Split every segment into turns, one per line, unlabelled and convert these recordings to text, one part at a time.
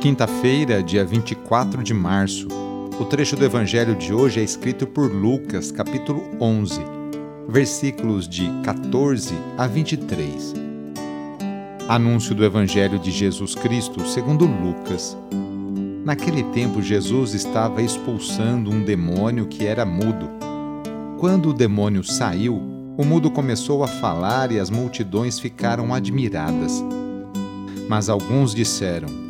Quinta-feira, dia 24 de março. O trecho do evangelho de hoje é escrito por Lucas, capítulo 11, versículos de 14 a 23. Anúncio do evangelho de Jesus Cristo, segundo Lucas. Naquele tempo, Jesus estava expulsando um demônio que era mudo. Quando o demônio saiu, o mudo começou a falar e as multidões ficaram admiradas. Mas alguns disseram: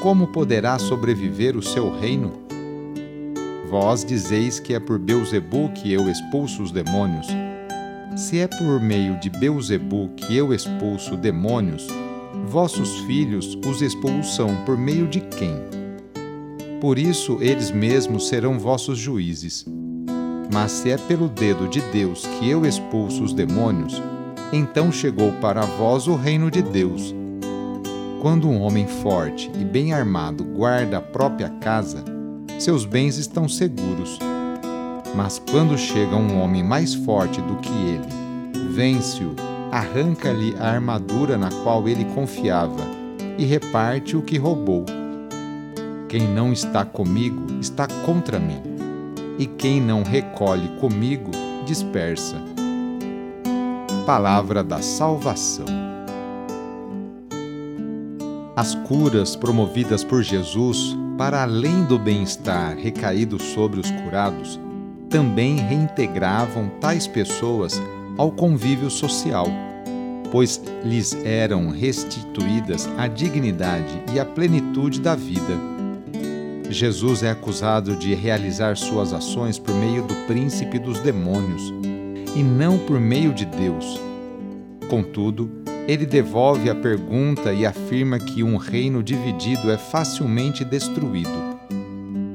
como poderá sobreviver o seu reino? Vós dizeis que é por Beuzebu que eu expulso os demônios. Se é por meio de Beuzebu que eu expulso demônios, vossos filhos os expulsam por meio de quem? Por isso eles mesmos serão vossos juízes. Mas se é pelo dedo de Deus que eu expulso os demônios, então chegou para vós o reino de Deus quando um homem forte e bem armado guarda a própria casa, seus bens estão seguros. Mas quando chega um homem mais forte do que ele, vence-o, arranca-lhe a armadura na qual ele confiava e reparte o que roubou. Quem não está comigo está contra mim, e quem não recolhe comigo dispersa. Palavra da Salvação. As curas promovidas por Jesus, para além do bem-estar recaído sobre os curados, também reintegravam tais pessoas ao convívio social, pois lhes eram restituídas a dignidade e a plenitude da vida. Jesus é acusado de realizar suas ações por meio do príncipe dos demônios e não por meio de Deus. Contudo, ele devolve a pergunta e afirma que um reino dividido é facilmente destruído.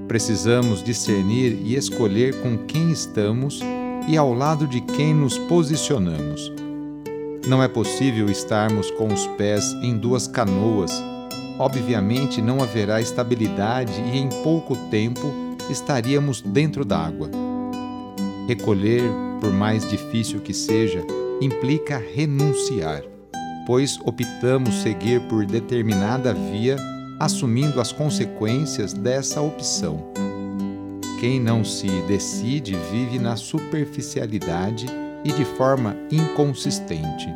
Precisamos discernir e escolher com quem estamos e ao lado de quem nos posicionamos. Não é possível estarmos com os pés em duas canoas. Obviamente não haverá estabilidade e em pouco tempo estaríamos dentro d'água. Recolher, por mais difícil que seja, implica renunciar pois optamos seguir por determinada via, assumindo as consequências dessa opção. Quem não se decide vive na superficialidade e de forma inconsistente.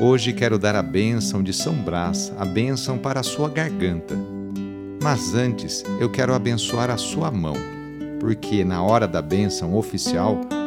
Hoje quero dar a bênção de São Brás, a bênção para a sua garganta. Mas antes eu quero abençoar a sua mão, porque na hora da bênção oficial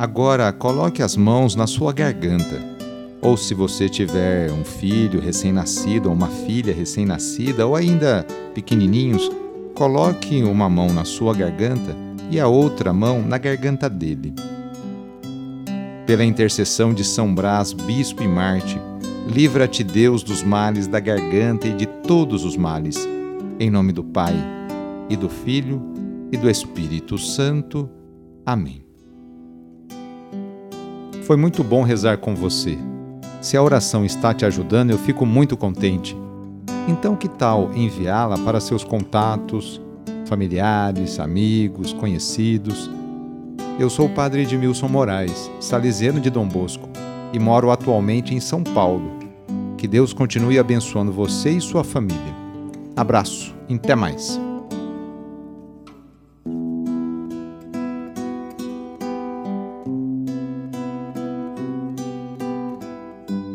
Agora coloque as mãos na sua garganta. Ou se você tiver um filho recém-nascido ou uma filha recém-nascida ou ainda pequenininhos, Coloque uma mão na sua garganta e a outra mão na garganta dele. Pela intercessão de São Brás, bispo e Marte, livra-te Deus dos males da garganta e de todos os males. Em nome do Pai, e do Filho, e do Espírito Santo. Amém. Foi muito bom rezar com você. Se a oração está te ajudando, eu fico muito contente. Então, que tal enviá-la para seus contatos, familiares, amigos, conhecidos? Eu sou o padre Edmilson Moraes, salesiano de Dom Bosco, e moro atualmente em São Paulo. Que Deus continue abençoando você e sua família. Abraço, até mais.